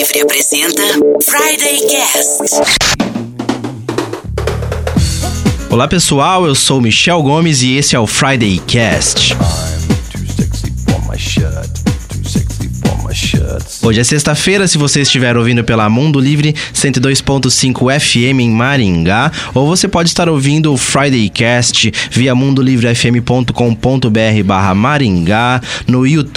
Livre apresenta Friday Cast. Olá pessoal, eu sou Michel Gomes e esse é o Friday Cast. Hoje é sexta-feira, se você estiver ouvindo pela Mundo Livre 102.5 FM em Maringá, ou você pode estar ouvindo o Friday Cast via mundolivrefm.com.br barra Maringá, no youtube.com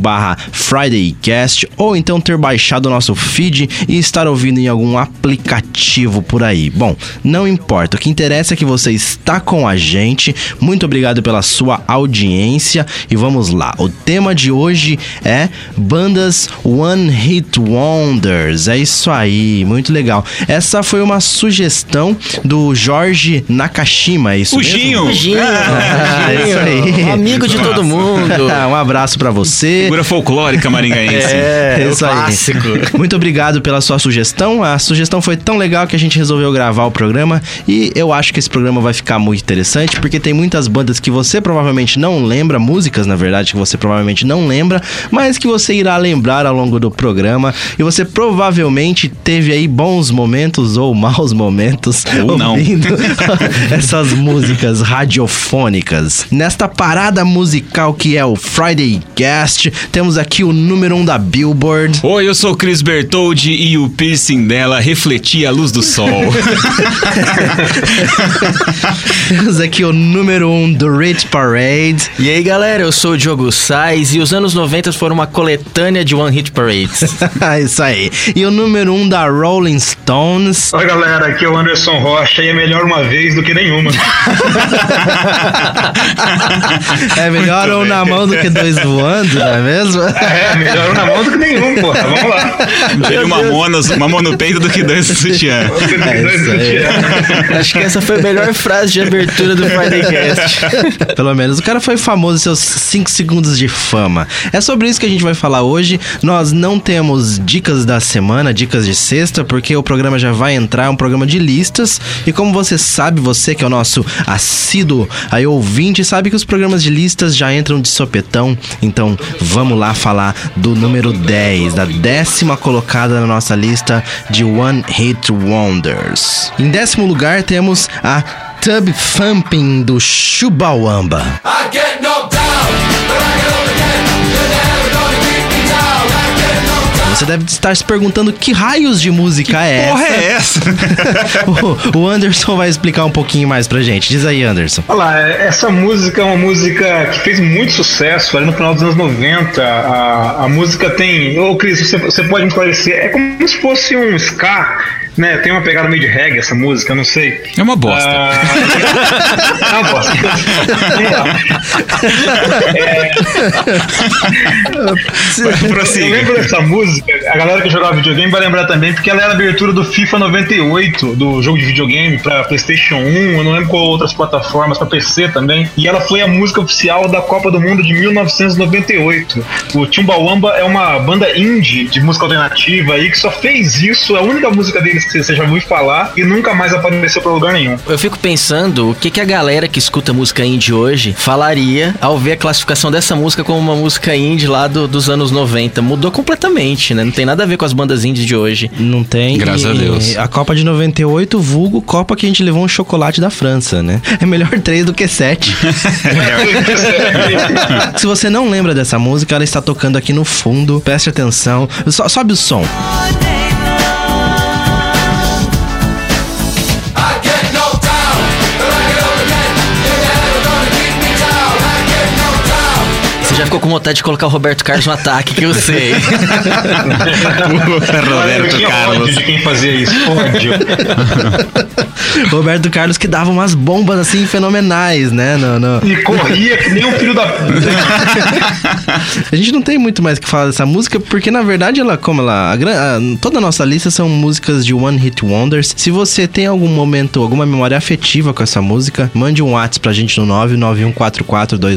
barra Fridaycast, ou então ter baixado o nosso feed e estar ouvindo em algum aplicativo por aí. Bom, não importa, o que interessa é que você está com a gente. Muito obrigado pela sua audiência e vamos lá. O tema de hoje é bandas One Hit Wonders. É isso aí, muito legal. Essa foi uma sugestão do Jorge Nakashima, é isso O mesmo? Ginho. Ginho. Ah, é isso aí. Amigo de todo mundo. um abraço pra você. Figura folclórica maringaense. É, Isso o aí. clássico. Muito obrigado pela sua sugestão. A sugestão foi tão legal que a gente resolveu gravar o programa e eu acho que esse programa vai ficar muito interessante porque tem muitas bandas que você provavelmente não lembra, músicas na verdade que você provavelmente não lembra, mas que você irá lembrar ao longo do programa e você provavelmente teve aí bons momentos ou maus momentos Ou não. ouvindo essas músicas radiofônicas. Nesta parada musical que é o Friday Guest, temos aqui o número 1 um da Billboard. Oi, eu sou o Chris Bertoldi e o piercing dela refletia a luz do sol. Temos aqui o número 1 um do Rich Parade. E aí, galera, eu sou o Diogo Sais e os anos 90 foram uma coletânea de One Hit Parades. Isso aí. E o número 1 um da Rolling Stones. Oi galera, aqui é o Anderson Rocha e é melhor uma vez do que nenhuma. É melhor Muito um bem. na mão do que dois voando, não é mesmo? É, melhor na mão do que nenhum, porra. Vamos lá. Teve uma mona, uma mão no peito do que dois no sutiã. É isso aí. Acho que essa foi a melhor frase de abertura do Friday Cast. Pelo menos o cara foi famoso em seus 5 segundos de fama. É sobre isso que a gente vai falar hoje. Nós não temos dicas da semana, dicas de sexta, porque o programa já vai entrar, é um programa de listas. E como você sabe, você que é o nosso assíduo aí ouvinte, sabe que os programas de listas já entram de sopetão. Então vamos lá falar do número 10, da décima colocada na nossa lista de One Hit Wonders. Em décimo lugar temos a Tub Thumping do Chubawamba. Você deve estar se perguntando que raios de música é Porra, essa? é essa? o, o Anderson vai explicar um pouquinho mais pra gente. Diz aí, Anderson. Olha lá, essa música é uma música que fez muito sucesso ali no final dos anos 90. A, a música tem. Ô, Cris, você, você pode me esclarecer? É como se fosse um ska, né? Tem uma pegada meio de reggae essa música, eu não sei. É uma bosta. Ah, é uma bosta. Lá. Eu lembro dessa música, a galera que jogava videogame vai lembrar também, porque ela era a abertura do FIFA 98, do jogo de videogame pra PlayStation 1, eu não lembro qual outras plataformas, pra PC também. E ela foi a música oficial da Copa do Mundo de 1998. O Chumbawamba é uma banda indie de música alternativa aí que só fez isso, é a única música deles que você já ouviu falar e nunca mais apareceu pra lugar nenhum. Eu fico pensando o que, que a galera que escuta música indie hoje falaria ao ver a classificação dessa música como uma música indie lá do- dos anos 90. Mudou completamente, né? Não tem nada a ver com as bandas indies de hoje. Não tem. Graças e- a Deus. A Copa de 98, vulgo Copa que a gente levou um chocolate da França, né? É melhor 3 do que 7. Se você não lembra dessa música, ela está tocando aqui no fundo. Preste atenção. So- sobe o som. Você já ficou com vontade de colocar o Roberto Carlos no ataque, que eu sei. Roberto Carlos. de quem fazia isso, ódio. Roberto Carlos que dava umas bombas assim fenomenais, né? No, no- E corria que nem um filho da. A gente não tem muito mais o que falar dessa música, porque na verdade ela, como ela. a a- toda a nossa lista são músicas de One Hit Wonders. Se você tem algum momento, alguma memória afetiva com essa música, mande um WhatsApp pra gente no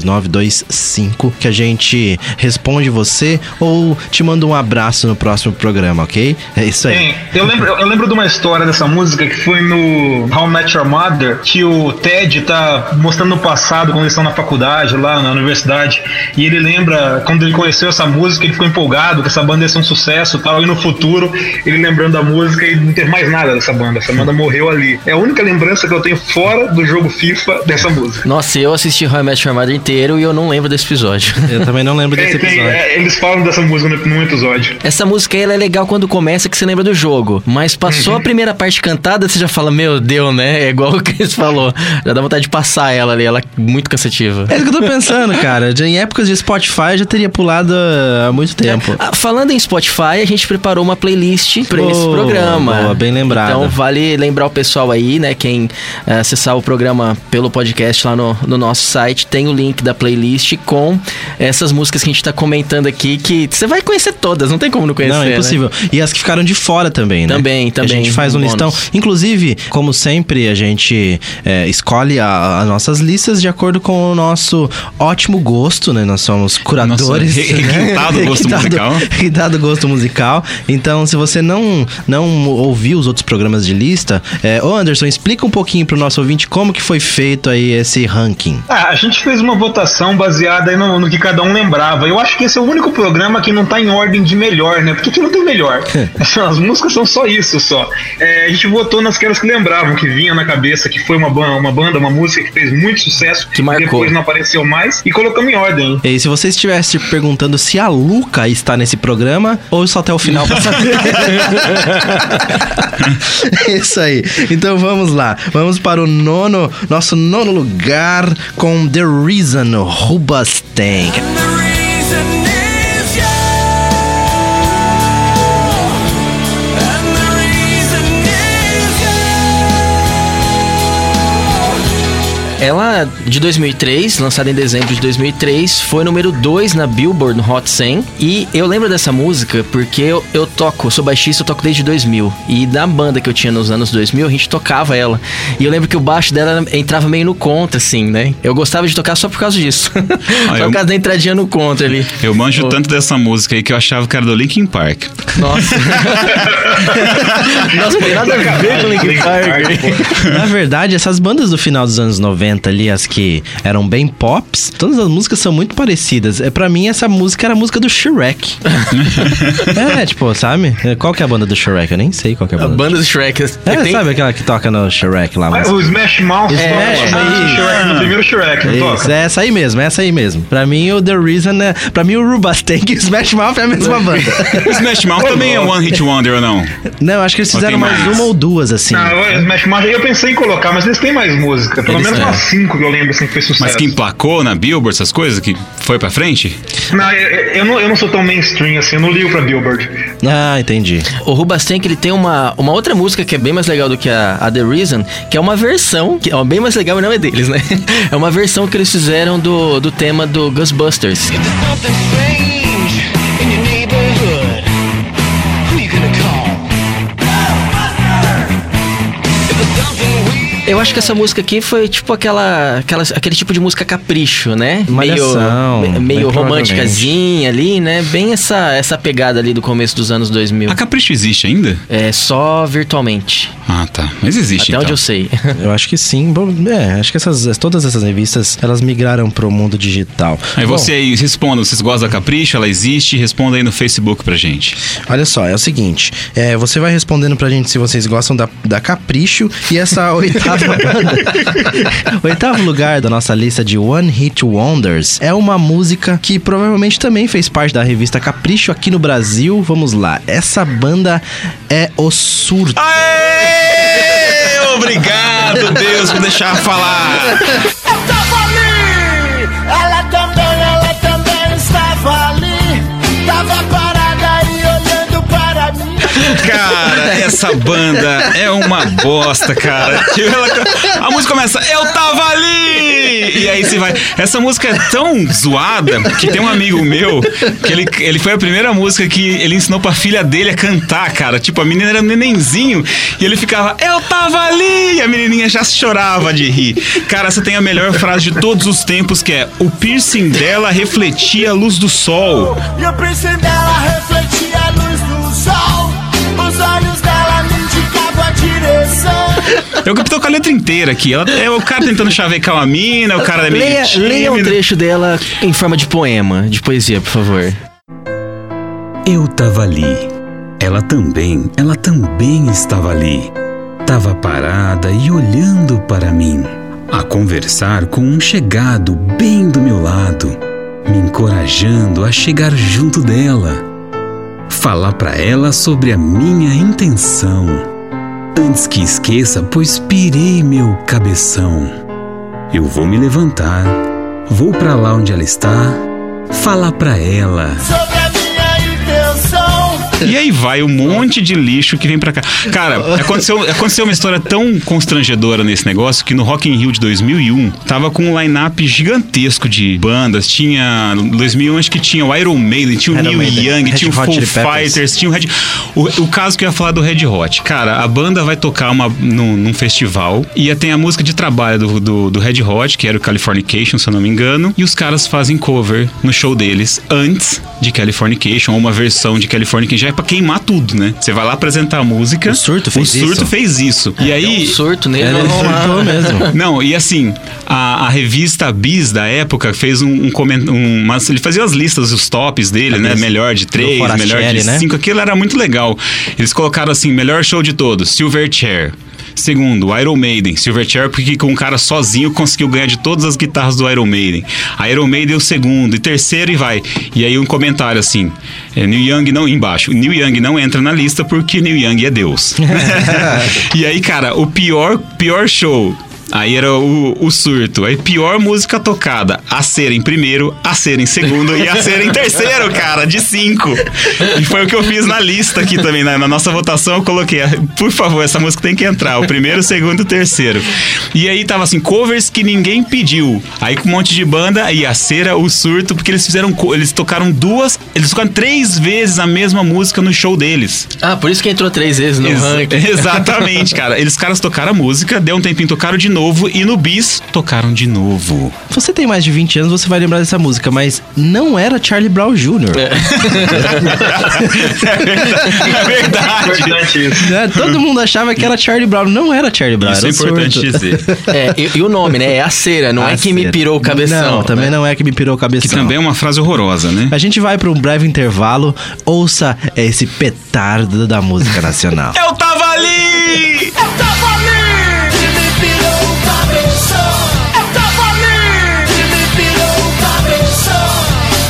991442925 que a gente responde você ou te manda um abraço no próximo programa, ok? É isso aí. Tem. Eu lembro, eu lembro de uma história dessa música que foi no, How I Met Your Mother, que o Ted tá mostrando o passado quando eles estão na faculdade, lá na universidade, e ele lembra quando ele conheceu essa música, ele ficou empolgado que essa banda ia ser um sucesso e tal, e no futuro ele lembrando da música e não teve mais nada dessa banda, essa banda morreu ali. É a única lembrança que eu tenho fora do jogo FIFA dessa música. Nossa, eu assisti How I Met Your Mother inteiro e eu não lembro desse episódio. Eu também não lembro desse Tem- tem- episódio. é, eles falam dessa música no, num episódio. Essa música aí, ela é legal quando começa que você lembra do jogo. Mas passou a primeira parte cantada, você já fala, meu Deus, né? É igual o Chris falou. Já dá vontade de passar ela ali, ela é muito cansativa. É isso que eu tô pensando, cara. Em épocas de Spotify eu já teria pulado ah, há muito tempo. Ah, falando em Spotify, a gente preparou uma playlist pra esse programa. boa, bem lembrada. Então vale lembrar o pessoal aí, né? Quem eh, acessar o programa pelo podcast lá no, no nosso site, tem o link da playlist com essas músicas que a gente tá comentando aqui, que você vai conhecer todas, não tem como não conhecer. Não, é né? impossível. E as que ficaram de fora também, né? Também, A também, gente faz um um listão. Inclusive, como sempre, a gente é, escolhe as nossas listas de acordo com o nosso ótimo gosto, né? Nós somos curadores. Nosso re- né? requintado gosto Requintado- musical. Requintado gosto musical. Então, se você não, não ouviu os outros programas de lista, é, ô Anderson, explica um pouquinho pro nosso ouvinte como que foi feito aí esse ranking. Ah, a gente fez uma votação baseada aí no, no que cada um lembrava. Eu acho que esse é o único programa que não tá em ordem de melhor, né? Porque aqui não tem melhor. As músicas são só isso, só. É, a gente votou nas que que lembravam, que vinha na cabeça, que foi uma, ban- uma banda, uma música que fez muito sucesso, Que marcou. depois não apareceu mais, e colocamos em ordem. E se você estivesse perguntando se a Luca está nesse programa ou só até o final pra saber. Isso aí. Então vamos lá. Vamos para o nono, nosso nono lugar com The Reason, Rubastank. Ela, de 2003, lançada em dezembro de 2003, foi número 2 na Billboard no Hot 100. E eu lembro dessa música porque eu, eu toco, eu sou baixista, eu toco desde 2000. E da banda que eu tinha nos anos 2000, a gente tocava ela. E eu lembro que o baixo dela entrava meio no contra, assim, né? Eu gostava de tocar só por causa disso. só eu- por causa da entradinha no contra ali. Eu manjo Oh. tanto dessa música aí que eu achava que era do Linkin Park. Nossa. Nossa, não tem nada a ver com Linkin Park. Na verdade, essas bandas do final dos anos 90 ali, as que eram bem pops, todas as músicas são muito parecidas. É para mim essa música era a música do Shrek. é, tipo, sabe? Qual que é a banda do Shrek? Eu nem sei qual que é a A banda. banda do Shrek. É, tem- sabe aquela que toca no Shrek lá? mas- Ah, O Smash Mouth Smash Mouth. no Shrek, no primeiro Shrek, não Isso, toca? é essa aí mesmo, é essa aí mesmo. Pra mim, o The Reason é. Pra mim, o Rubastank e o Smash Mouth é a mesma banda. O Smash Mouth também é One Hit Wonder ou não? Não, eu acho que eles fizeram mais mais? uma ou duas, assim. Não, o Smash Mouth, eu pensei em colocar, mas eles têm mais música. Pelo Eles menos umas cinco que eu lembro assim que fez sucesso. Mas que emplacou na Billboard, essas coisas, que foi pra frente? Não, eu, eu não, eu não sou tão mainstream assim, eu não ligo pra Billboard. Ah, entendi. O Rubastank, ele tem uma, uma outra música que é bem mais legal do que a, a The Reason, que é uma versão, que é bem mais legal e não é deles, né? É uma versão que eles fizeram do, do tema do Ghostbusters. Something Eu acho que essa música aqui foi tipo aquela, aquela aquele tipo de música capricho, né? Malhação, meio, bem meio românticazinha ali, né? Bem essa, essa pegada ali do começo dos anos 2000. A Capricho existe ainda? É só virtualmente. Ah, tá. Mas existe Até então. onde eu sei. Eu acho que sim. Bom, é, acho que essas, todas essas revistas, elas migraram pro mundo digital. Aí Bom, você aí, responda, vocês gostam da Capricho? Ela existe? Responda aí no Facebook pra gente. Olha só, é o seguinte: é, você vai respondendo pra gente se vocês gostam da, da Capricho e essa oitava banda. o oitavo lugar da nossa lista de One Hit Wonders é uma música que provavelmente também fez parte da revista Capricho aqui no Brasil. Vamos lá, essa banda é o Surto. Aê! Obrigado, Deus, por deixar falar. Eu tava Cara, essa banda é uma bosta, cara. A música começa, eu tava ali! E aí você vai. Essa música é tão zoada que tem um amigo meu que ele, ele foi a primeira música que ele ensinou pra filha dele a cantar, cara. Tipo, a menina era um nenenzinho e ele ficava, eu tava ali! E a menininha já chorava de rir. Cara, você tem a melhor frase de todos os tempos que é: o piercing dela refletia a luz do sol. E o príncipe dela refletia Eu tô com a letra inteira aqui. Ela, é o cara tentando chavecar uma mina, o cara é meio Leia, leia um trecho dela em forma de poema, de poesia, por favor. Eu tava ali. Ela também, ela também estava ali. Tava parada e olhando para mim, a conversar com um chegado bem do meu lado, me encorajando a chegar junto dela. Falar pra ela sobre a minha intenção. Antes que esqueça, pois pirei meu cabeção. Eu vou me levantar, vou pra lá onde ela está, falar pra ela. Sobre a. E aí vai um monte de lixo que vem pra cá. Cara, aconteceu, aconteceu uma história tão constrangedora nesse negócio que no Rock in Rio de 2001 tava com um line-up gigantesco de bandas. Tinha. Em 2001 acho que tinha o Iron Maiden, tinha o Iron Neil Maiden, Young, Red tinha o Foo. Fighters, tinha o Red. O, o caso que eu ia falar do Red Hot. Cara, a banda vai tocar uma, num, num festival e tem a música de trabalho do, do, do Red Hot, que era o Californication, se eu não me engano, e os caras fazem cover no show deles antes de Californication, ou uma versão de Californication, já é pra queimar tudo, né? Você vai lá apresentar a música. O Surto fez O Surto isso? fez isso. E aí. Um surto nele. Lá. surtou mesmo. Não, e assim, a, a revista Bis da época fez um, um comentário. Um, mas ele fazia as listas, os tops dele, né? Bis. Melhor de três, melhor de né? cinco. Aquilo era muito legal. Eles colocaram assim: melhor show de todos, Silverchair. Segundo, Iron Maiden, Silverchair, porque com um cara sozinho conseguiu ganhar de todas as guitarras do Iron Maiden. A Iron Maiden é o segundo, e terceiro e vai. E aí um comentário assim: é, Neil Young não, embaixo, Neil Young não entra na lista porque Neil Young é Deus. e aí, cara, o pior, pior show. Aí era o, o surto. Aí pior música tocada. A ser em primeiro, a ser em segundo e a ser em terceiro, cara, de cinco. E foi o que eu fiz na lista aqui também. Na, na nossa votação eu coloquei, por favor, essa música tem que entrar. O primeiro, o segundo e o terceiro. E aí tava assim, covers que ninguém pediu. Aí com um monte de banda, aí a cera, o surto, porque eles fizeram. Eles tocaram duas. Eles tocaram três vezes a mesma música no show deles. Ah, por isso que entrou três vezes no Ex- ranking. Exatamente, cara. Eles caras tocaram a música, deu um tempinho, tocaram de novo e no bis tocaram de novo. Você tem mais de 20 anos, você vai lembrar dessa música, mas não era Charlie Brown Jr. É verdade. Importante isso. Né? Todo mundo achava que era Charlie Brown. Não era Charlie Brown, Isso é importante surto. dizer. É, e, e o nome, né? É a cera, não A é que me pirou o cabeção. Não, também né? não é que me pirou o cabeção. Que também é uma frase horrorosa, né? A gente vai para um breve intervalo. Ouça esse petardo da música nacional. Eu tava ali! Eu tava ali,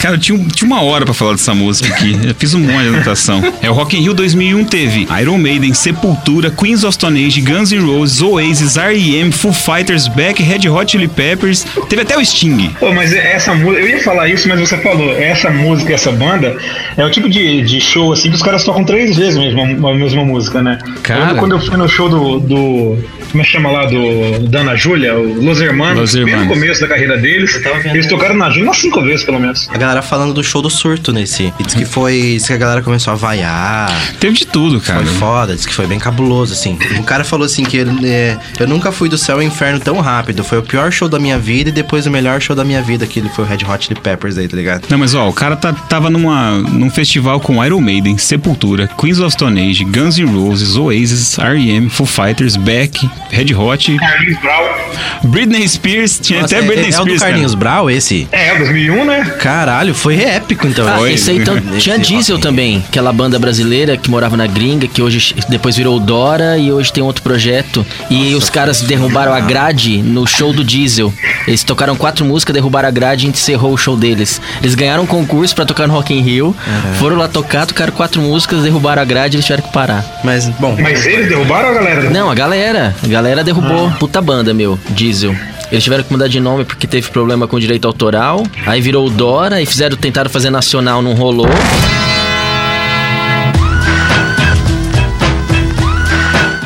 Cara, eu tinha, tinha uma hora pra falar dessa música aqui. Eu fiz um monte de anotação. É o Rock in Rio 2001 teve Iron Maiden, Sepultura, Queens of Stone Age, Guns N' Roses, Oasis, R.E.M., Foo Fighters, Beck, Red Hot Chili Peppers. Teve até o Sting. Pô, mas essa música, eu ia falar isso, mas você falou, essa música, essa banda, é o tipo de, de show assim que os caras tocam três vezes a mesma, a mesma música, né? Cara. Eu quando eu fui no show do. do como é que chama lá? Do Dana Júlia, o Los Hermanos, Los bem no Hermanos. começo da carreira deles. Eles tocaram na Júlia umas cinco vezes, pelo menos. A galera falando do show do surto nesse. E diz que foi. Diz que a galera começou a vaiar. Teve de tudo, cara. Foi foda, diz que foi bem cabuloso, assim. O cara falou assim que ele, é, eu nunca fui do céu ao inferno tão rápido. Foi o pior show da minha vida e depois o melhor show da minha vida, que ele foi o Red Hot Chili Peppers aí, tá ligado? Não, mas ó, o cara tá- tava numa, num festival com Iron Maiden, Sepultura, Queens of Stone Age, Guns N' Roses, Oasis, R.E.M., Foo Fighters, Beck, Red Hot, Carlinhos Brau. Britney Spears, tinha Nossa, até é, Britney é o do Spears, cara. Carlinhos Brau, esse? É, 2001, né? Caralho, foi épico então. Ah, Foi. esse aí então, tinha Diesel também, aquela banda brasileira que morava na gringa, que hoje depois virou o Dora e hoje tem outro projeto. E os caras derrubaram a grade no show do Diesel. Eles tocaram quatro músicas, derrubaram a grade e encerrou o show deles. Eles ganharam um concurso pra tocar no Rock in Rio, foram lá tocar, tocaram quatro músicas, derrubaram a grade e eles tiveram que parar. Mas, bom, Mas eles derrubaram a galera? Não, a galera, a galera derrubou. Puta banda, meu, Diesel. Eles tiveram que mudar de nome porque teve problema com direito autoral. Aí virou o Dora e fizeram, tentaram fazer nacional, não rolou.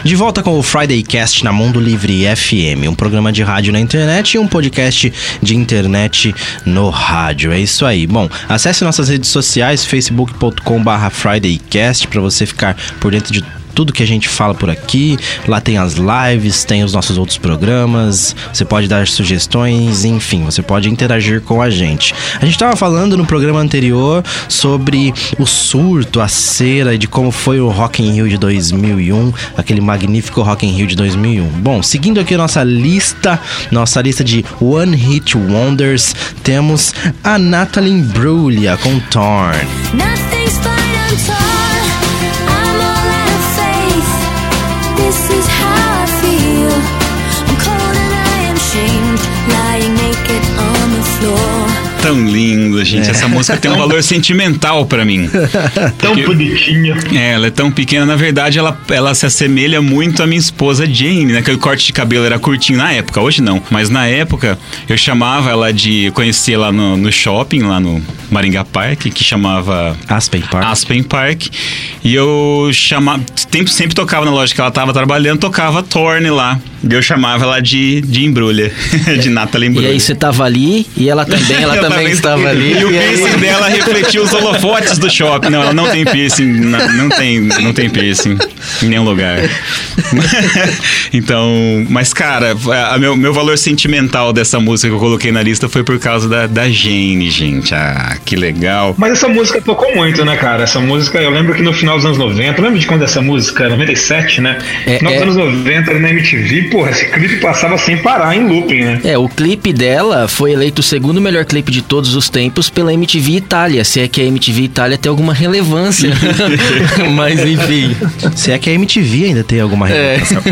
De volta com o Friday Cast na Mundo Livre FM, um programa de rádio na internet e um podcast de internet no rádio. É isso aí. Bom, acesse nossas redes sociais, facebook.com/fridaycast para você ficar por dentro de tudo que a gente fala por aqui. Lá tem as lives, tem os nossos outros programas. Você pode dar sugestões, enfim, você pode interagir com a gente. A gente tava falando no programa anterior sobre o surto, a cera e de como foi o Rock in Rio de 2001, aquele magnífico Rock in Rio de 2001. Bom, seguindo aqui a nossa lista, nossa lista de One Hit Wonders, temos a Natalie Imbruglia com Torn. Nothing's fine, I'm torn. This is how Tão linda, gente. Essa música tem um valor sentimental pra mim. Tão bonitinha. É, ela é tão pequena. Na verdade, ela, ela se assemelha muito à minha esposa Jane, né? Que o corte de cabelo era curtinho na época, hoje não. Mas na época, eu chamava ela de. Conheci ela no, no shopping, lá no Maringá Park, que chamava Aspen Park. Aspen Park. E eu chamava. Sempre, sempre tocava na loja que ela tava trabalhando, tocava Torne lá. E eu chamava ela de, de embrulha, de Natalie E Embrulha. aí você tava ali e ela também, ela Eu também estava ali. E o piercing dela refletia os holofotes do shopping. Não, ela não tem piercing. Não, não tem, não tem piercing em nenhum lugar. então, mas cara, a meu, meu valor sentimental dessa música que eu coloquei na lista foi por causa da, da Jane, gente. Ah, que legal. Mas essa música tocou muito, né, cara? Essa música, eu lembro que no final dos anos 90, lembra de quando essa música? 97, né? É, final é. dos anos 90, ali na MTV, porra, esse clipe passava sem parar em looping, né? É, o clipe dela foi eleito o segundo melhor clipe de todos os tempos pela MTV Itália, se é que a MTV Itália tem alguma relevância. Mas enfim. Se é que a MTV ainda tem alguma É. Polêmica.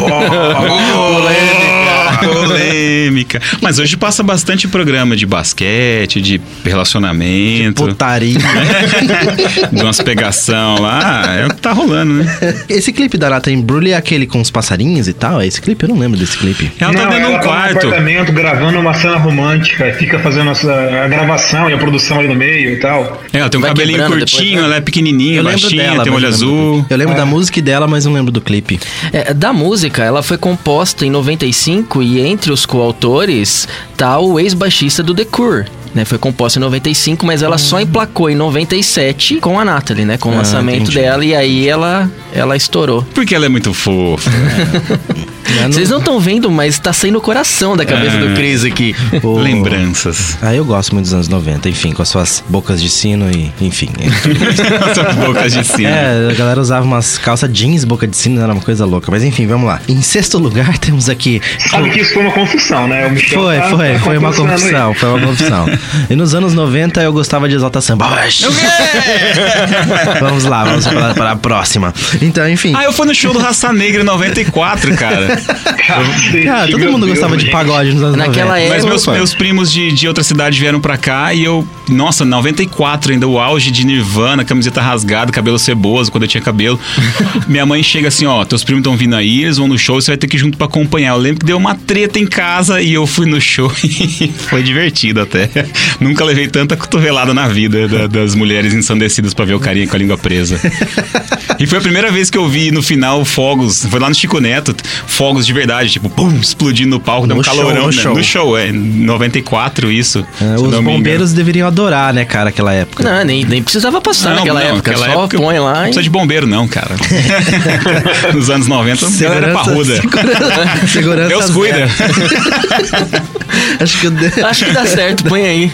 Polêmica. Mas hoje passa bastante programa de basquete, de relacionamento. Putaria. de umas pegação lá. É o que tá rolando, né? Esse clipe da Natalie Imbruglia é aquele com os passarinhos e tal? É esse clipe? Eu não lembro desse clipe. Ela tá Não, dentro de ela um tá quarto. apartamento gravando uma cena romântica e fica fazendo a, a gravação e a produção ali no meio e tal. É, ela tem um Vai cabelinho curtinho, depois, né? ela é pequenininha, Eu baixinha, dela, tem um olho eu não lembro do azul. Eu lembro da música dela, mas não lembro do clipe. É, da música, ela foi composta em 95 e entre os coautores tá o ex-baixista do The Cure. Né, foi composta em 95, mas ela só emplacou em 97 com a Natalie, né? Com o Ah, lançamento entendi. dela e aí ela, ela estourou. Porque ela é muito fofa. Eu Vocês não estão vendo, mas tá saindo o coração da cabeça É. do Cris aqui. Lembranças. Ah, eu gosto muito dos anos 90, enfim, com as suas bocas de sino e, enfim. Essas bocas de cima. É, a galera usava umas calças jeans, boca de sino, era uma coisa louca. Mas enfim, vamos lá. Em sexto lugar, temos aqui. Sabe que isso foi uma confusão, né? Foi, tá- foi, tá foi uma confessando aí. confusão, foi uma confusão. E nos anos 90 eu gostava de Exalta Samba. Oxi. vamos lá, vamos para, para a próxima. Então, enfim. Ah, eu fui no show do Raça Negra em 94, cara. Cara, todo mundo Deus, gostava de pagode nos anos Naquela 90. Mas meus, meus primos de, de outra cidade vieram pra cá e eu. Nossa, 94 ainda, o auge de Nirvana, camiseta rasgada, cabelo ceboso, quando eu tinha cabelo. Minha mãe chega assim: ó, teus primos estão vindo aí, eles vão no show, você vai ter que ir junto pra acompanhar. Eu lembro que deu uma treta em casa e eu fui no show e foi divertido até. Nunca levei tanta cotovelada na vida da- das mulheres ensandecidas pra ver o carinha com a língua presa. E foi a primeira vez que eu vi no final fogos, foi lá no Chico Neto, fogos de verdade, tipo, pum, explodindo no palco, deu um No show, calorão, no né? show. No show, é, 94 isso. É, os engano. bombeiros deveriam adorar, né, cara, aquela época. Não, nem, nem precisava passar Não, naquela não, época. aquela só época põe lá Não e... precisa de bombeiro, não, cara. Nos anos 90, não era parruda. Segurança, segurança Deus cuida. Acho que eu Acho que dá certo, põe aí.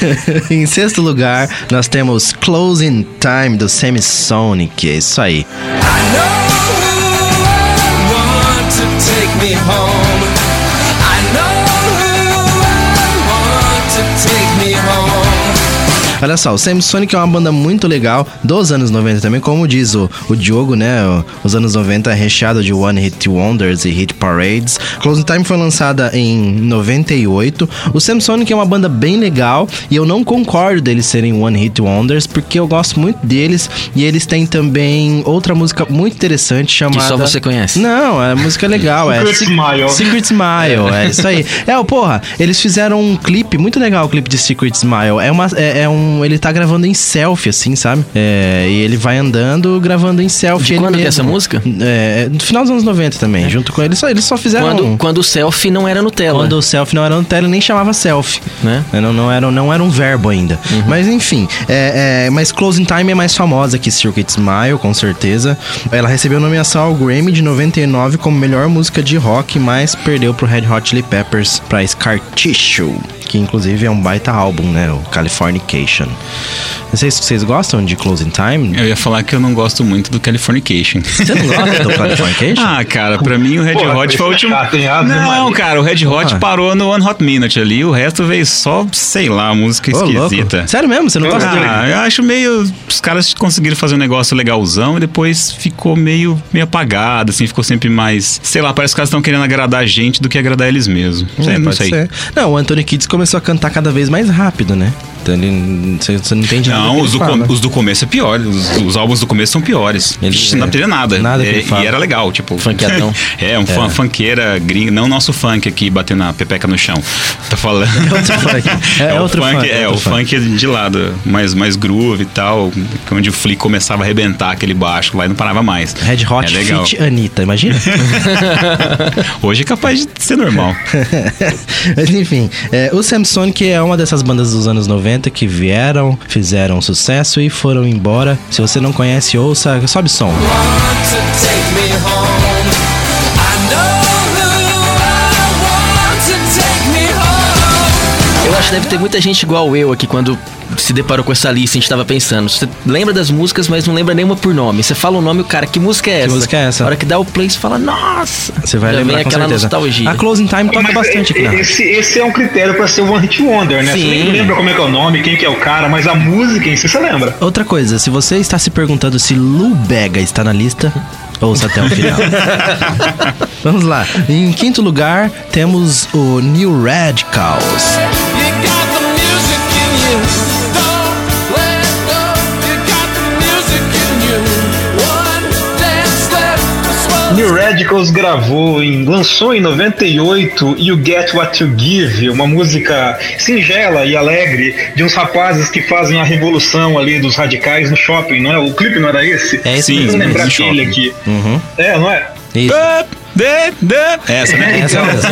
em sexto lugar, nós temos Closing Time do Semisonic. É isso aí. me home. I know who I want to take me home. Olha só, o Samsonic é uma banda muito legal dos anos 90 também, como diz o, o Diogo, né? Os anos 90 é recheado de One Hit Wonders e Hit Parades. Closing Time foi lançada em 98. O Samsonic é uma banda bem legal e eu não concordo deles serem One Hit Wonders, porque eu gosto muito deles e eles têm também outra música muito interessante chamada. só você conhece. Não, é música legal. é Secret Se- Smile. Secret Smile, é isso aí. É, o porra, eles fizeram um clipe muito legal, o clipe de Secret Smile. É, uma, é, é um um. Ele tá gravando em selfie, assim, sabe? É, e ele vai andando gravando em selfie. De ele quando que é mesmo. essa música? É, no final dos anos 90 também. Junto com ele. Só, eles só fizeram. Quando, um- quando o selfie não era Nutella. quando o selfie não era Nutella, nem chamava selfie. Né? Não, não, era, não era um verbo ainda. Mas enfim, é, é, mas Closing Time é mais famosa que Circuit Smile, com certeza. Ela recebeu nomeação ao Grammy de 99 como melhor música de rock, mas perdeu pro Red Hot Chili Peppers pra Scar Tissue. Que inclusive é um baita álbum, né? O Californication. Não sei se vocês gostam de Closing Time. Eu ia falar que eu não gosto muito do Californication. Você não gosta do Californication? Ah, cara, pra mim o Red Pô, Hot foi o último. Não, cara, o Red Hot Ah. parou no One Hot Minute ali. O resto veio só, sei lá, música Ô, louco. esquisita. Sério mesmo? Você não gosta do Ah, eu acho meio. Os caras conseguiram fazer um negócio legalzão e depois ficou meio, meio apagado, assim, ficou sempre mais. Sei lá, parece que os caras estão querendo agradar a gente do que agradar eles mesmos. Sei, É, não pode sei. ser. Não, o Anthony Kids começou a cantar cada vez mais rápido, né? Então ele. Você, você não entende nada. Não, os do, com- os do começo é pior. Os, os álbuns do começo são piores. Ele- Vixe, não é. teria nada. Nada É, e era legal, tipo. Funkeadão. é, um fã, funkeira gringa. Não nosso funk aqui batendo na pepeca no chão. Tá falando. É outro funk. É, É, o outro funk, funk, é, outro o funk de lado, mais, mais groove e tal, onde o Flea começava a arrebentar aquele baixo lá e não parava mais. Red Hot é legal. Fit Anitta, imagina? Hoje é capaz de ser normal. Mas enfim, é, o Samsonic é uma dessas bandas dos anos 90 que vieram, fizeram sucesso e foram embora. Se você não conhece, ouça, sobe som. Eu acho que deve ter muita gente igual eu aqui quando se deparou com essa lista, a gente tava pensando. Você lembra das músicas, mas não lembra nenhuma por nome. Você fala o nome, o cara, que música é essa? música é essa? A hora que dá o play, você fala, nossa! Você vai Já lembrar com aquela certeza. nostalgia. A Closing Time toca Mas bastante aqui, né? esse, esse é um critério pra ser o One Hit Wonder, né? Você Sim. nem lembra como é que é o nome, quem que é o cara, mas a música em si você lembra. Outra coisa, se você está se perguntando se Lou Bega está na lista, ouça até o final. Vamos lá. Em quinto lugar, temos o New Radicals. New Radicals gravou em lançou em 98 You Get What You Give, uma música singela e alegre de uns rapazes que fazem a revolução ali dos radicais no shopping, não é? O clipe não era esse? É esse Sim, mesmo. lembrar aquele aqui. Uhum. É, não é? Isso. De- de- Essa, né? Essa mesmo.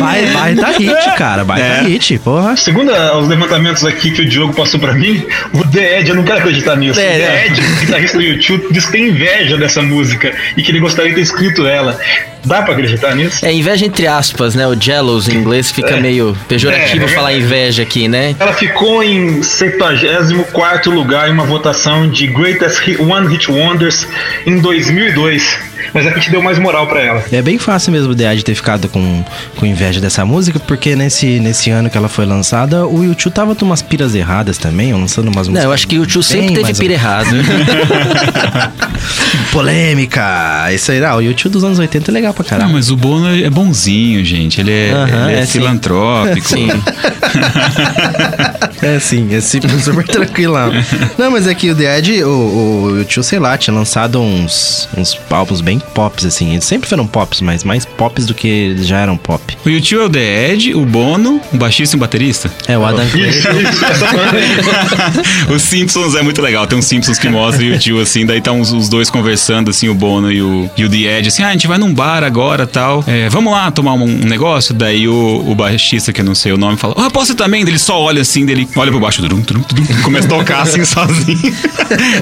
Vai, vai tá hit, cara. Vai É. tá hit, porra. Segundo os levantamentos aqui que o Diogo passou pra mim, o The Ed, eu não quero acreditar nisso. É, o é. The Ed, guitarrista do YouTube, diz que tem inveja dessa música e que ele gostaria de ter escrito ela. Dá pra acreditar nisso? É inveja entre aspas, né? O jealous em inglês fica É. meio pejorativo É, é falar inveja aqui, né? Ela ficou em 74 lugar em uma votação de Greatest Hit- One Hit Wonders em 2002. Peace. Mas a gente deu mais moral pra ela. É bem fácil mesmo o DA de ter ficado com, com inveja dessa música, porque nesse, nesse ano que ela foi lançada, o YouTube tava com umas piras erradas também, lançando umas músicas. Não, eu acho que o tio sempre teve pira errado. Polêmica! Isso aí, ah, o YouTube dos anos 80 é legal pra Não, caralho. mas o Bono é bonzinho, gente. Ele é, Aham, ele é, é sim. filantrópico. Sim. É sim, é super, super tranquilão. Não, mas é que o The Edge, o, o, o tio, sei lá, tinha lançado uns, uns álbuns bem pops, assim. Eles sempre foram pops, mas mais pops do que eles já eram pop. O YouTube é o The Ed, o Bono, um baixista e um baterista. É, o Adam. Os Simpsons é muito legal. Tem uns Simpsons que mostra o YouTube assim, daí tá uns, os dois conversando, assim, o Bono e o, e o The Ed, assim, ah, a gente vai num bar agora tal. É, vamos lá tomar um, um negócio. Daí o, o baixista, que eu não sei o nome, fala, ah, posso ir também? Ele só olha assim, daí ele olha pro baixo, drum, drum, drum, começa a tocar assim sozinho.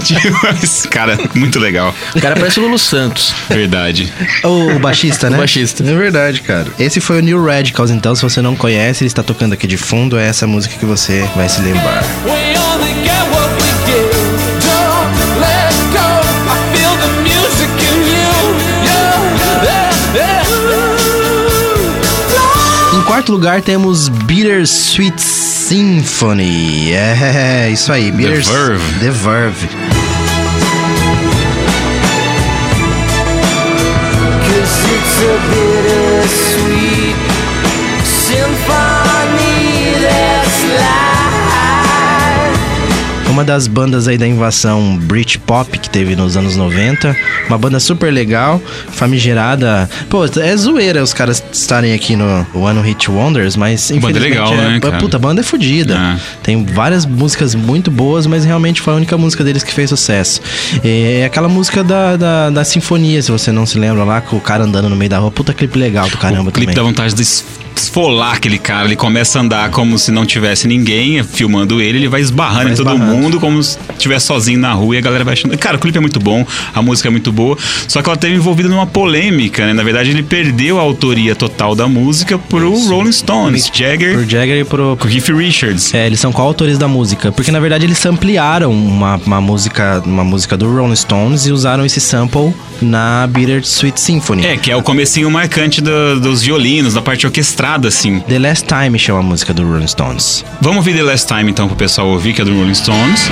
tipo, cara, muito legal. O cara parece o Lulu Santos. Verdade. O baixista, né? O baixista. É verdade, cara. Esse foi o New Radicals, então, se você não conhece, ele está tocando aqui de fundo, é essa música que você vai se lembrar. The. Em quarto lugar, temos Bittersweet Symphony. É, isso aí. Bitters- Verve. The Verve. It's a bittersweet uma das bandas aí da invasão Britpop que teve nos anos 90. Uma banda super legal, famigerada. Pô, é zoeira os caras estarem aqui no One Hit Wonders, mas Banda infelizmente legal, é, né, cara? Puta, a banda é fodida. É. Tem várias músicas muito boas, mas realmente foi a única música deles que fez sucesso. É aquela música da, da, da sinfonia, se você não se lembra lá, com o cara andando no meio da rua. Puta clipe legal do caramba o clipe também. dá vontade de esfolar aquele cara. Ele começa a andar como se não tivesse ninguém filmando ele. Ele vai esbarrando Vai em todo esbarrando. mundo como se estivesse sozinho na rua e a galera vai achando. Cara, o clipe é muito bom, a música é muito boa. Só que ela teve envolvida numa polêmica, né? Na verdade, ele perdeu a autoria total da música pro Rolling Stones, Jagger Pro Jagger e pro, Keith Richards. É, eles são coautores da música. Porque na verdade eles ampliaram uma, uma música uma música do Rolling Stones e usaram esse sample na Bitter Sweet Symphony. É, que é o comecinho marcante do- dos violinos, da parte orquestrada, assim. The Last Time chama a música do Rolling Stones. Vamos ouvir The Last Time, então, pro pessoal ouvir, que é do Rolling Stones.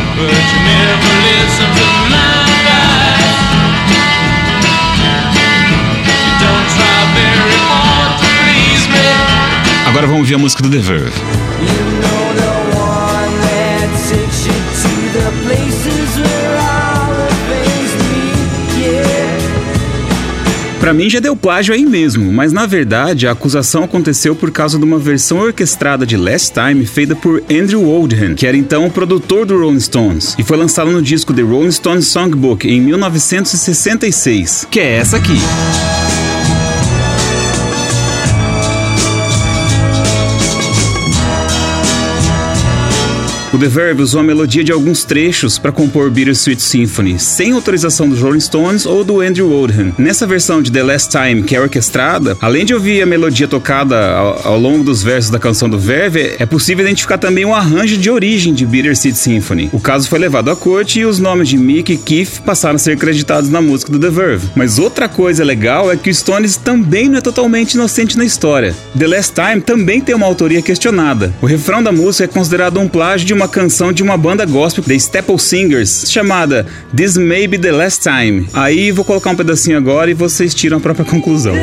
Agora vamos ouvir a música do The Verve. Pra mim já deu plágio aí mesmo, mas na verdade a acusação aconteceu por causa de uma versão orquestrada de Last Time feita por Andrew Oldham, que era então o produtor do Rolling Stones, e foi lançada no disco The Rolling Stones Songbook em 1966, que é essa aqui. The Verve usou a melodia de alguns trechos para compor Bittersweet Symphony, sem autorização dos Rolling Stones ou do Andrew Oldham. Nessa versão de The Last Time, que é orquestrada, além de ouvir a melodia tocada ao, ao longo dos versos da canção do Verve, é possível identificar também o arranjo de origem de Bittersweet Symphony. O caso foi levado à corte e os nomes de Mick e Keith passaram a ser creditados na música do The Verve. Mas outra coisa legal é que o Stones também não é totalmente inocente na história. The Last Time também tem uma autoria questionada. O refrão da música é considerado um plágio de uma canção de uma banda gospel, The Staple Singers, chamada This May Be The Last Time. Aí vou colocar um pedacinho agora e vocês tiram a própria conclusão.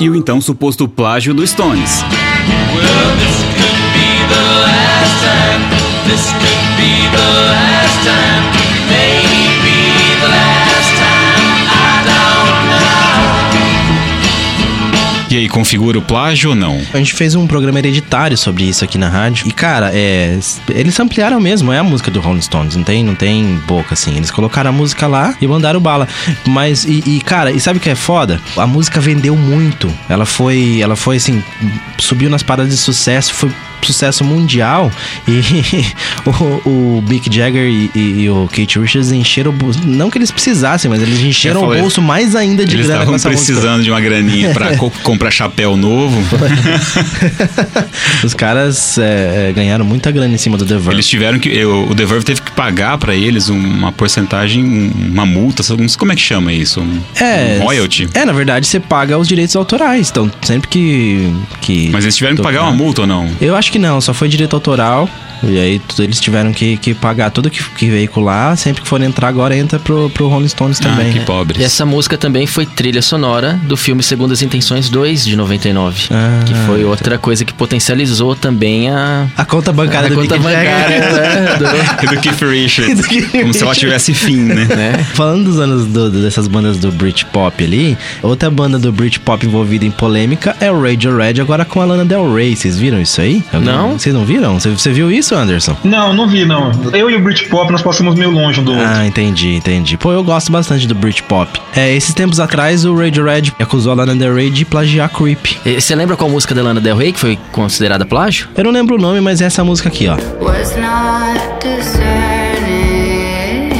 E o então suposto plágio do Stones. Well, this could be the last time. This could be the last time. Maybe the last time. I don't know. E aí, configura o plágio ou não? A gente fez um programa hereditário sobre isso aqui na rádio. E, cara, é. Eles ampliaram mesmo, é a música do Rolling Stones. Não tem, não tem boca, assim. Eles colocaram a música lá e mandaram bala. Mas, e, e, cara, e sabe o que é foda? A música vendeu muito. Ela foi. Ela foi assim. Subiu nas paradas de sucesso, foi sucesso mundial e o, o Mick Jagger e, e- e o Kate Richards encheram o bolso. Não que eles precisassem, mas eles encheram falei, o bolso mais ainda de Eles grana estavam essa música. precisando de uma graninha pra co- comprar chapéu novo. Os caras é, é, ganharam muita grana em cima do The Verve. Eles tiveram que. eu- o The Verve teve que pagar pra eles uma porcentagem, um- uma multa, não sei como é que chama isso. Um, É, um royalty. É, na verdade, você paga os direitos autorais. Então, sempre que. que Mas eles tiveram que pagar uma multa ou não? Eu acho que não, só foi direito autoral. E aí eles tiveram que, que pagar tudo que, que veicular. Sempre que for entrar, agora entra pro, pro Rolling Stones também. Ah, que né? pobres. E essa música também foi trilha sonora do filme Segundas Intenções 2 de 99. Ah, que foi outra coisa que potencializou também a, A conta bancária a do conta Mick bancária né, do- E do Keith Richards. do Keith como se ela tivesse fim, né? né? Falando dos anos do- do- dessas bandas do Britpop ali, outra banda do Britpop envolvida em polêmica é o Radiohead, agora com a Lana Del Rey. Vocês viram isso aí? Alguém- Não. Vocês não viram? Você, você viu isso, Anderson? Não, não vi, não. Eu e o Britpop, nós passamos meio longe um do outro. Ah, entendi, entendi. Pô, eu gosto bastante do Britpop. É, esses tempos atrás o Radiohead acusou a Lana Del Rey de plagiar Creep. E Você lembra qual música da Lana Del Rey que foi considerada plágio? Eu não lembro o nome, mas é essa música aqui, ó. was not discerning,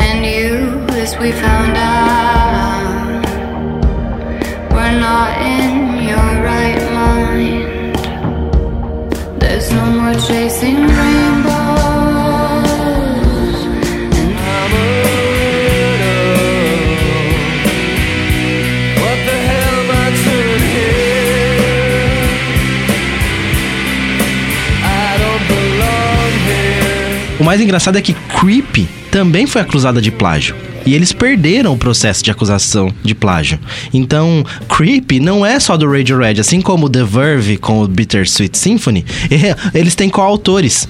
and you, as we found out, were not in mais engraçado é que Creep também foi acusada de plágio. E eles perderam o processo de acusação de plágio. Então, Creep não é só do Radiohead, assim como The Verve com o Bittersweet Symphony, é, eles têm coautores.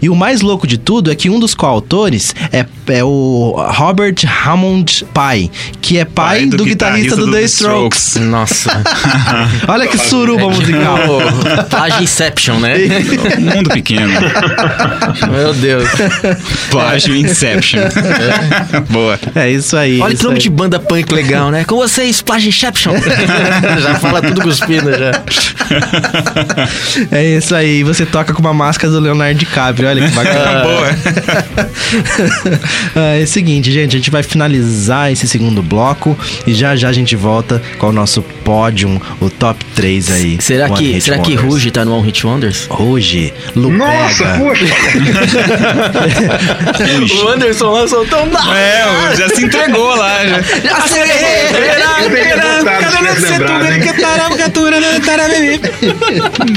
E o mais louco de tudo é que um dos coautores é, é o Robert Hammond Pai, que é pai, Pai do, do guitarrista, guitarrista do, do The The Strokes. Nossa. Olha que suruba musical. Plágio Inception, né? Mundo pequeno. Meu Deus. Plágio Inception. Boa. É isso aí. Olha isso que nome aí. de banda punk legal, né? Com vocês, Plágio Inception. Já fala tudo cuspindo já. É isso aí. Você toca com uma máscara do Leonardo DiCaprio. Olha que bacana. Boa. Ah, é o seguinte, gente. A gente vai finalizar esse segundo bloco e já já a gente volta com o nosso pódio, o top 3 aí. Será One que, Hit será que. Ruge tá no One Hit Wonders? Ruge, Nossa, poxa! O Anderson lá soltou um É, já se entregou lá. Já.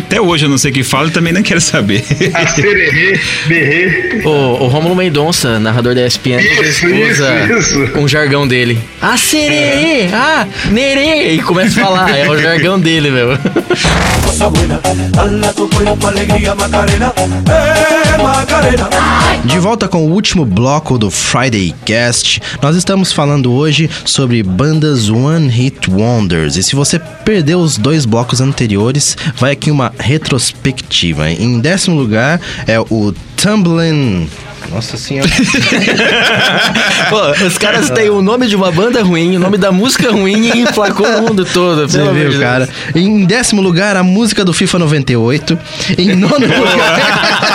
Até hoje eu não sei o que falo e também não quero saber. O, o Romulo Mendonça, narrador da ESPN, Isso, usa isso, isso. um jargão dele. Ah, sererê! Ah, nerê! E começa a falar, é o jargão dele, meu. A. De volta com o último bloco do Friday Cast, nós estamos falando hoje sobre bandas One Hit Wonders. E se você perdeu os dois blocos anteriores, vai aqui uma retrospectiva. Em décimo lugar é o Tumbling. Nossa senhora. Pô, os caras têm o nome de uma banda ruim, o nome da música ruim e emplacou o mundo todo. Você de viu, cara? Em décimo lugar, a música do FIFA 98. Em nono lugar.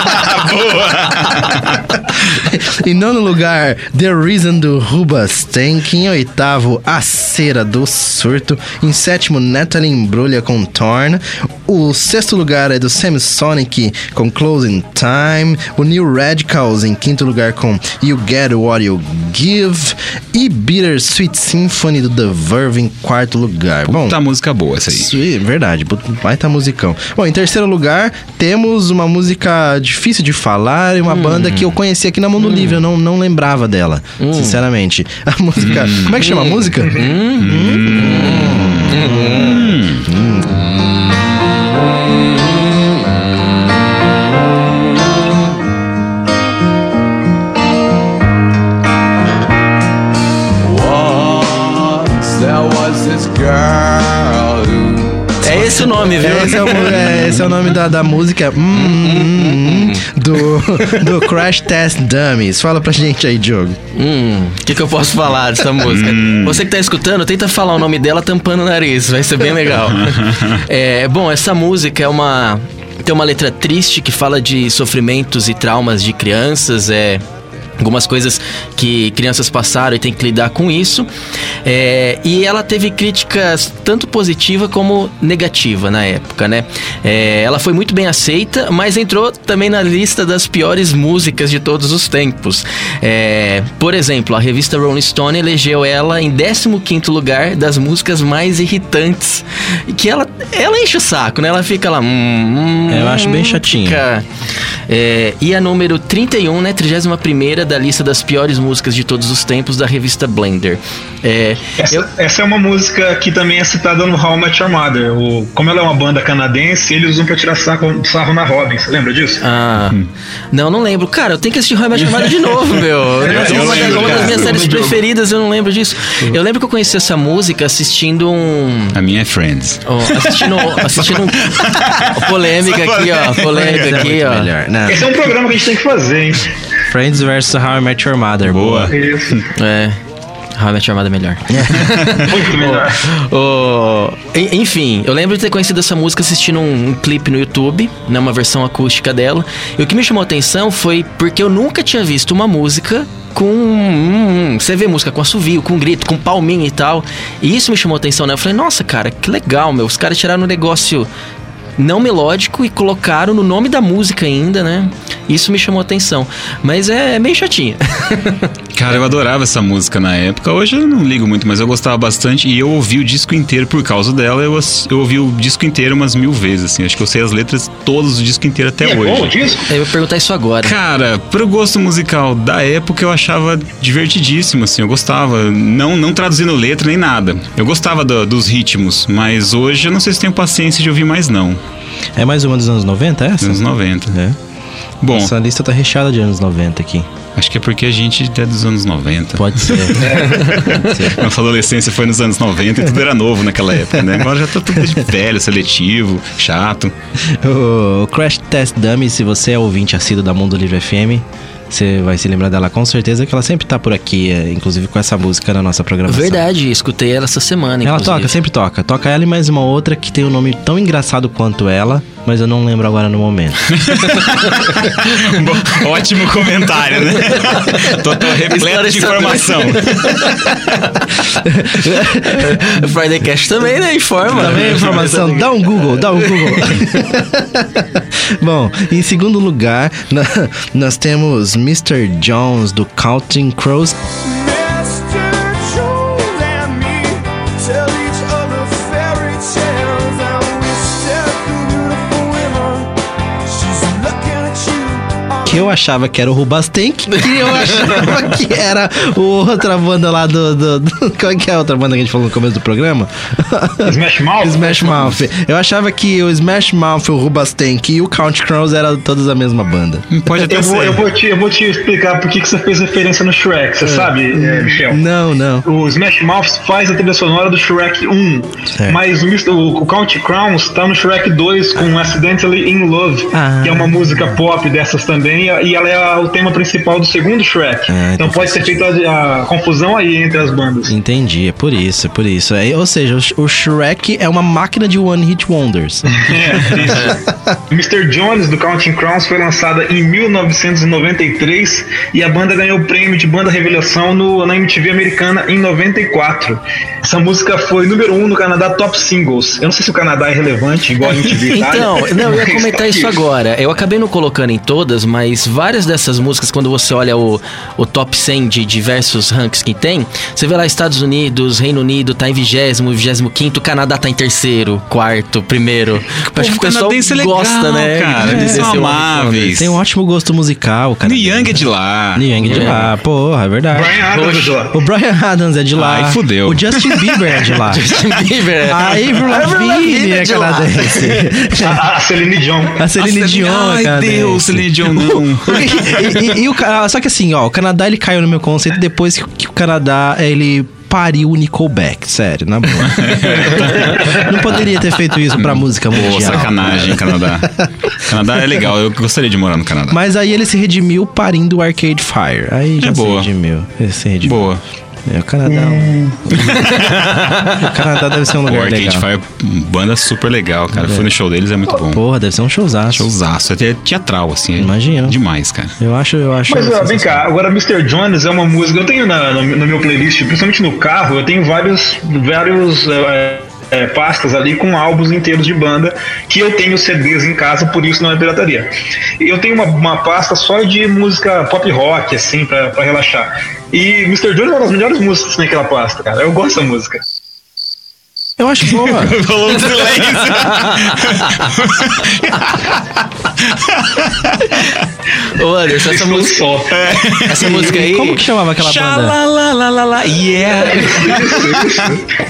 em nono lugar, The Reason do Rubastank. Em oitavo, A Cera do Surto. Em sétimo, Natalie Embrulha com Torn. O sexto lugar é do Semisonic com Closing Time. O New Radicals em quinto lugar com You Get What You Give. E Bittersweet Symphony do The Verve em quarto lugar. Bom, Tá música boa essa aí. é verdade, vai tá musicão. Bom, em terceiro lugar, temos uma música difícil de falar e uma banda que eu conheci aqui na Mundo Livre, eu não, não lembrava dela, sinceramente. A música. Como é que chama a música? Once esse o nome, viu? Esse é o, é, esse é o nome da, da música hum, hum, hum, do, do Crash Test Dummies. Fala pra gente aí, Diogo. Hum, o que, que eu posso falar dessa música? Você que tá escutando, tenta falar o nome dela tampando o nariz, vai ser bem legal. é, bom, essa música é uma. Tem uma letra triste que fala de sofrimentos e traumas de crianças, é. Algumas coisas que crianças passaram e tem que lidar com isso. É, e ela teve críticas tanto positiva como negativa na época, né? É, ela foi muito bem aceita, mas entrou também na lista das piores músicas de todos os tempos. É, por exemplo, a revista Rolling Stone elegeu ela em 15º lugar das músicas mais irritantes. E que ela, ela enche o saco, né? Ela fica lá... Hum, hum, É, eu acho bem chatinho. fica- é, e a número 31, né? 31 da lista das piores músicas de todos os tempos da revista Blender. É, Essa, eu- essa é uma música que também é citada no How I Met Your Mother. O, como ela é uma banda canadense, eles usam pra tirar sarro, sarro na Robin. Você lembra disso? Ah. Não, não lembro. Cara, eu tenho que assistir How I Met Your Mother de novo, meu. Eu uma, das- lembro, uma das cara. minhas séries preferidas, eu não lembro disso. Eu lembro que eu conheci essa música assistindo um. A minha é Friends. ó, assistindo, assistindo um. Polêmica aqui, ó. Polêmica é aqui, muito ó. melhor. Não. Esse é um programa que a gente tem que fazer, hein? Friends vs How I Met Your Mother. Boa. Isso. É. How I Met Your Mother é melhor. Muito melhor. Ô, en- enfim, eu lembro de ter conhecido essa música assistindo um, um clipe no YouTube, né, uma versão acústica dela. E o que me chamou a atenção foi porque eu nunca tinha visto uma música com. hum, você vê música com assovio, com grito, com palminha e tal. E isso me chamou a atenção, né? Eu falei, nossa, cara, que legal, meu. Os caras tiraram um negócio não melódico e colocaram no nome da música ainda, né? Isso me chamou a atenção. Mas é, é meio chatinha. Cara, eu adorava essa música na época. Hoje eu não ligo muito, mas eu gostava bastante. E eu ouvi o disco inteiro por causa dela. Eu, eu ouvi o disco inteiro umas mil vezes, assim. Acho que eu sei as letras todos o disco inteiro até E é hoje. bom o disco? Eu vou perguntar isso agora. Cara, pro gosto musical da época eu achava divertidíssimo, assim, eu gostava. Não, não traduzindo letra nem nada. Eu gostava do- dos ritmos, mas hoje eu não sei se tenho paciência de ouvir mais, não. É mais uma dos anos 90 essa? Anos 90. É. Bom, Essa lista tá recheada de anos 90 aqui. acho que é porque a gente é dos anos 90. Pode ser. Pode ser. Nossa adolescência foi nos anos 90 e tudo era novo naquela época, né? Agora já tá tudo de velho, seletivo, chato. O Crash Test Dummy, se você é ouvinte assíduo da Mundo Livre FM, você vai se lembrar dela com certeza, que ela sempre tá por aqui, é, inclusive com essa música na nossa programação. Verdade, escutei ela essa semana. Ela inclusive. toca, sempre toca. Toca ela e mais uma outra que tem um nome tão engraçado quanto ela, mas eu não lembro agora no momento. Bom, Ótimo comentário, né? Tô, tô repleto de informação. O Friday Cash também, né? Informa. Também a informação, dá um Google, dá um Google. Bom, em segundo lugar, nós temos Mr. Jones do Counting Crows. Que eu achava que era o Rubastank, que eu achava que era o outra banda lá do, do, do- Qual é que é a outra banda que a gente falou no começo do programa? Smash Mouth? Smash Mouth. Eu achava que o Smash Mouth, o Rubastank e o Count Crows eram todos a mesma banda. Pode até Eu vou, ser. eu, vou te, eu vou te explicar por que você fez referência no Shrek, você sabe, é, Michel? Não, não. O Smash Mouth faz a trilha sonora do Shrek 1, Certo. mas o, o, o Count Crowns tá no Shrek 2 com Accidentally in Love, Ah. que é uma música pop dessas também, e ela é o tema principal do segundo Shrek. Ah, então pode ser feita a, a confusão aí entre as bandas. Entendi, é por isso, é por isso. É, ou seja, o Sh- o Shrek é uma máquina de One Hit Wonders. É, isso. Mr. Jones do Counting Crowns foi lançada em 1993 e a banda ganhou o prêmio de banda revelação no, na MTV americana em 94. Essa música foi número 1 um no Canadá Top Singles. Eu não sei se o Canadá é relevante, igual a MTV Itália. Então, não, eu ia comentar tá isso agora. Eu acabei não colocando em todas, mas várias dessas músicas, quando você olha o, o top 100 de diversos ranks que tem, você vê lá Estados Unidos, Reino Unido tá em vigésimo, vigésimo quinto, Canadá tá em terceiro, quarto, primeiro. Acho que o pessoal canadense é legal, gosta, né? cara. Eles desse são Hit amáveis. Tem um ótimo gosto musical, cara. Young é de lá. Young é de lá, porra, é verdade. Brian Adams é de lá. O Brian Adams é de lá. Ai, fudeu. O Justin Bieber é de lá. Justin Bieber. A Avril Lavigne é de lá. canadense. A, a Celine Dion. A Celine Dion é Ai. Deus, Celine Dion não. e, e- e o, só que assim, ó, o Canadá ele caiu no meu conceito depois que, que o Canadá ele pariu o Nickelback, sério, na boa. Não poderia ter feito isso pra música mundial. Pô, sacanagem, Canadá. Canadá é legal, eu gostaria de morar no Canadá. Mas aí ele se redimiu parindo o Arcade Fire. Aí já É se boa. redimiu. Ele se redimiu. Boa. É, o Canadá. o Canadá deve ser um O lugar Arcade legal. Fire, banda super legal, cara. Fui no show deles, é muito bom. Porra, deve ser um showzaço. Showzaço, até teatral, assim. é Imagino. Demais, cara. Eu acho, eu acho. Mas ó, vem cá, agora Mr. Jones é uma música. Eu tenho na, no, no meu playlist, principalmente no carro, eu tenho vários, vários é, é, pastas ali com álbuns inteiros de banda que eu tenho CDs em casa, por isso não é pirataria. Eu tenho uma, uma pasta só de música pop rock, assim, pra, pra relaxar. E Mr. Jones é uma das melhores músicas naquela pasta, cara. Eu gosto da música. Eu acho boa. Falou um silêncio. Ô, Anderson, essa música, só. essa música aí. Como que chamava aquela banda? Xalalalala, yeah.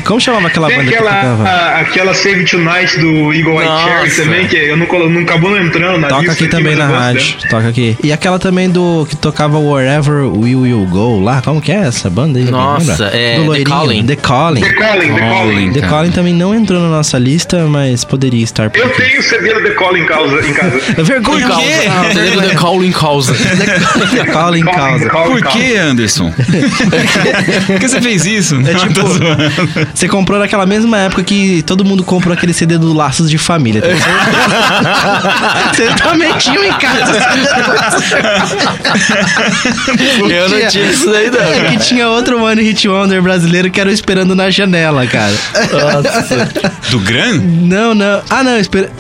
Como chamava aquela Tem banda que aquela, tocava? a- aquela Save Tonight do Eagle Eye. Cherry também, que eu não, não acabou não entrando na Toca lista aqui também na rádio. dela. Toca aqui. E aquela também do que tocava Wherever We Will Go lá. Como que é essa banda aí? Nossa, é do The. Calling. The Calling. The Calling, The Calling. Calling. The. Calling também não entrou na nossa lista, mas poderia estar por Eu aqui. tenho o CD do The Calling em casa. Em casa. Vergonha Causa. quê? Ah, lembra do Call in Causa. Calling Calling, causa. Por que, Anderson? Por que você fez isso? É tipo, Tô zoando. você comprou naquela mesma época que todo mundo comprou aquele CD do Laços de Família. certeza? Você também tinha um em casa. Eu não tinha isso daí, não. É que tinha outro One Hit Wonder brasileiro que era Esperando na Janela, cara. Do Gran? Não, não. Ah, não, espera.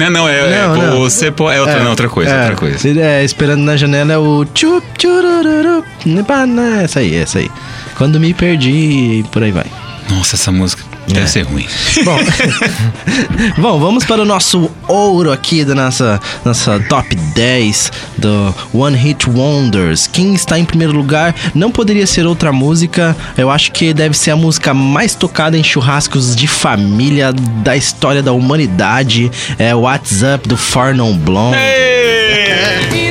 Não, não, é, Não, é não. pô, é outra, não, outra coisa, é, outra coisa. É, esperando na janela é o tchup tchurururu, nipana, essa aí, essa aí. Quando me perdi por aí vai. Nossa, essa música deve É. ser ruim. Bom, bom, vamos para o nosso ouro aqui da nossa, nossa top 10 do One Hit Wonders. Quem está em primeiro lugar não poderia ser outra música. Eu acho que deve ser a música mais tocada em churrascos de família da história da humanidade. É What's Up do Far Non Blonde. And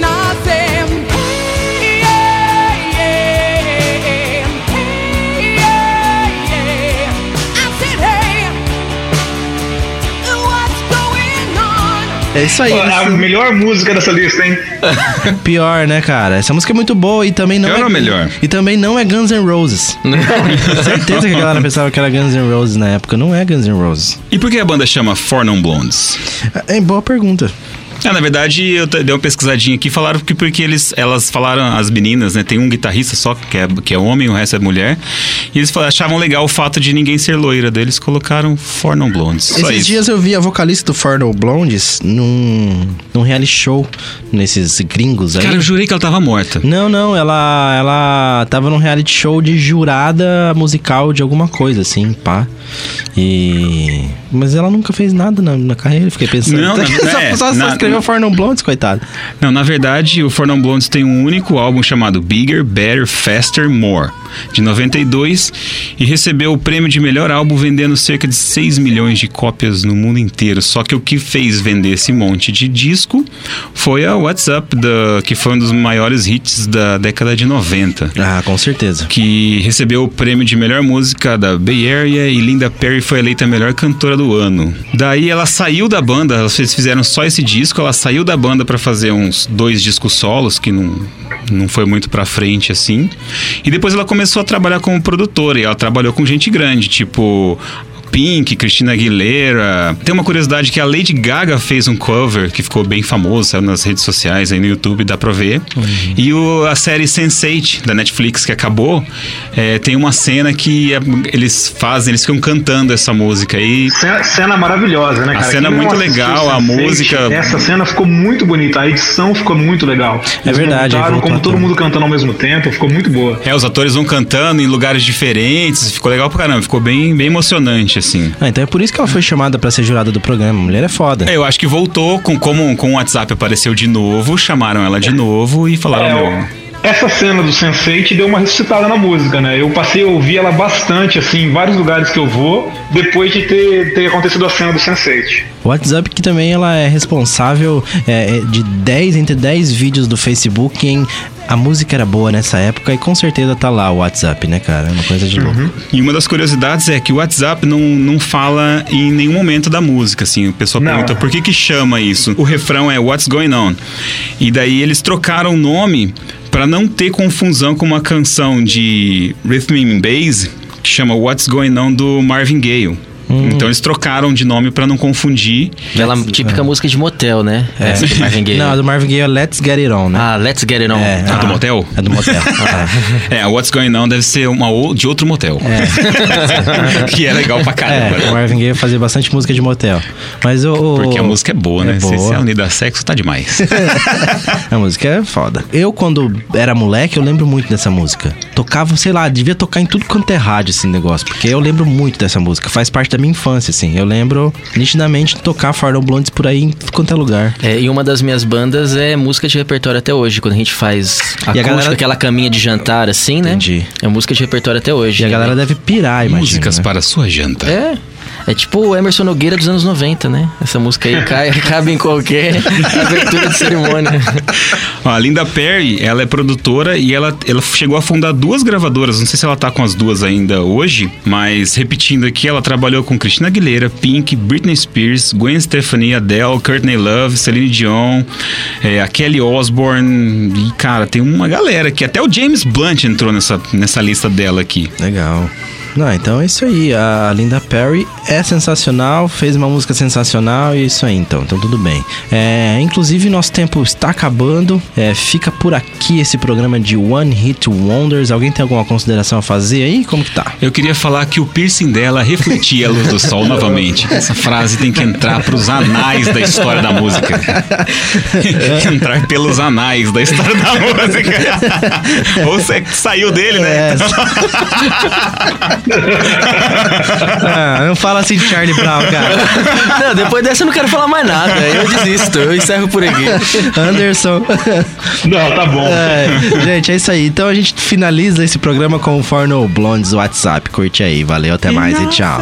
É isso aí. Pô, a melhor música dessa lista, hein? Pior, né, cara? Essa música é muito boa e também não Pior é. ou melhor? E também não é Guns N' Roses. Certeza que a galera pensava que era Guns N' Roses na época. Não é Guns N' Roses. E por que a banda chama Four Non Blondes? É boa pergunta. É, na verdade, eu dei uma pesquisadinha aqui, falaram que porque eles, elas falaram, as meninas, né? Tem um guitarrista só que é, que é homem, o resto é mulher. E eles falaram- achavam legal o fato de ninguém ser loira. Daí eles colocaram Four Non Blondes. Esses isso. dias eu vi a vocalista do Farno Blondes num, num reality show nesses gringos aí. Cara, eu jurei que ela tava morta. Não, não, ela ela tava num reality show de jurada musical de alguma coisa, assim, pá. E. Mas ela nunca fez nada na, na carreira, fiquei pensando. Não, na- só, é, só, só na- escreveu Farno Blondes, coitado. Não, na verdade, o Four Non Blondes tem um único álbum chamado Bigger, Better, Faster, More, de 92, e recebeu o prêmio de melhor álbum vendendo cerca de 6 milhões de cópias no mundo inteiro. Só que o que fez vender esse monte de disco foi a What's Up, da, que foi um dos maiores hits da década de 90. Ah, com certeza. Que recebeu o prêmio de melhor música da Bay Area e Linda Perry foi eleita a melhor cantora do ano. Daí ela saiu da banda, eles fizeram só esse disco, ela saiu da banda pra fazer uns dois discos solos que não, não foi muito pra frente assim. E depois ela começou a trabalhar como produtora e ela trabalhou com gente grande, tipo Pink, Christina Aguilera. Tem uma curiosidade que a Lady Gaga fez um cover que ficou bem famoso, saiu nas redes sociais, aí no YouTube, dá pra ver. E o, a série Sense8 da Netflix que acabou, é, tem uma cena que é, eles fazem, eles ficam cantando essa música aí. Cena, cena maravilhosa, né, A cara? cena Quem muito legal, a Sense8, música- Essa cena ficou muito bonita, a edição ficou muito legal. É verdade, montaram como a todo mundo cantando ao mesmo tempo, ficou muito boa. É, os atores vão cantando em lugares diferentes, ficou legal pra caramba, ficou bem, bem emocionante, assim. Ah, então é por isso que ela foi chamada pra ser jurada do programa. A mulher é foda. É, eu acho que voltou, com, como com o WhatsApp apareceu de novo, chamaram ela de novo e falaram, É, meu, Essa cena do Sense8 deu uma ressuscitada na música, né? Eu passei a ouvir ela bastante, assim, em vários lugares que eu vou, depois de ter, ter acontecido a cena do Sense8. O WhatsApp que também ela é responsável é, é, de 10 entre 10 vídeos do Facebook em a música era boa nessa época e com certeza tá lá o WhatsApp, né, cara? É uma coisa de louco. E uma das curiosidades é que o WhatsApp não, não fala em nenhum momento da música, assim. O pessoal Não. pergunta por que que chama isso. O refrão é What's Going On. E daí eles trocaram o nome pra não ter confusão com uma canção de Rhythm and Bass que chama What's Going On do Marvin Gaye. Então eles trocaram de nome pra não confundir. Aquela típica música de motel, né? É. Essa do Marvin Gaye. Não, a do Marvin Gaye é Let's Get It On, né? Ah, Let's Get It On. É, Ah, do motel? É do motel. É, What's Going On deve ser uma ou- de outro motel. que é legal pra caramba. É, o Marvin Gaye fazia bastante música de motel. Mas o. o- Porque a música é boa, né? É Se, se boa. a unida a sexo, tá demais. a música é foda. Eu, quando era moleque, eu lembro muito dessa música. Tocava, sei lá, devia tocar em tudo quanto é rádio esse negócio. Porque eu lembro muito dessa música. Faz parte da minha infância, assim. Eu lembro nitidamente de tocar Fardon Blondes por aí em tudo quanto é lugar. É, e uma das minhas bandas é música de repertório até hoje. Quando a gente faz a acústica, galera- aquela caminha de jantar assim, né? Entendi. É música de repertório até hoje. E a galera deve pirar, imagina. Músicas né? para sua janta. É. É tipo o Emerson Nogueira dos anos 90, né? Essa música aí cai, cabe em qualquer abertura de cerimônia. Ó, a Linda Perry, ela é produtora e ela, ela chegou a fundar duas gravadoras. Não sei se ela tá com as duas ainda hoje, mas repetindo aqui, ela trabalhou com Christina Aguilera, Pink, Britney Spears, Gwen Stefani, Adele, Courtney Love, Celine Dion, é, a Kelly Osbourne. E, cara, tem uma galera aqui. Até o James Blunt entrou nessa, nessa lista dela aqui. Legal. Não, então é isso aí. A Linda Perry é sensacional, fez uma música sensacional e é isso aí, então. Então tudo bem. É, inclusive, nosso tempo está acabando. É, fica por aqui esse programa de One Hit Wonders. Alguém tem alguma consideração a fazer aí? Como que tá? Eu queria falar que o piercing dela refletia a luz do sol novamente. Essa frase tem que entrar pros anais da história da música. entrar pelos anais da história da música. Ou você saiu dele, né? É. ah, não fala assim de Charlie Brown, cara. Não, depois dessa eu não quero falar mais nada. Eu desisto, eu encerro por aqui. Anderson. Não, tá bom. É, gente, é isso aí. Então a gente finaliza esse programa com o Forno Blondes WhatsApp. Curte aí. Valeu, até mais e tchau.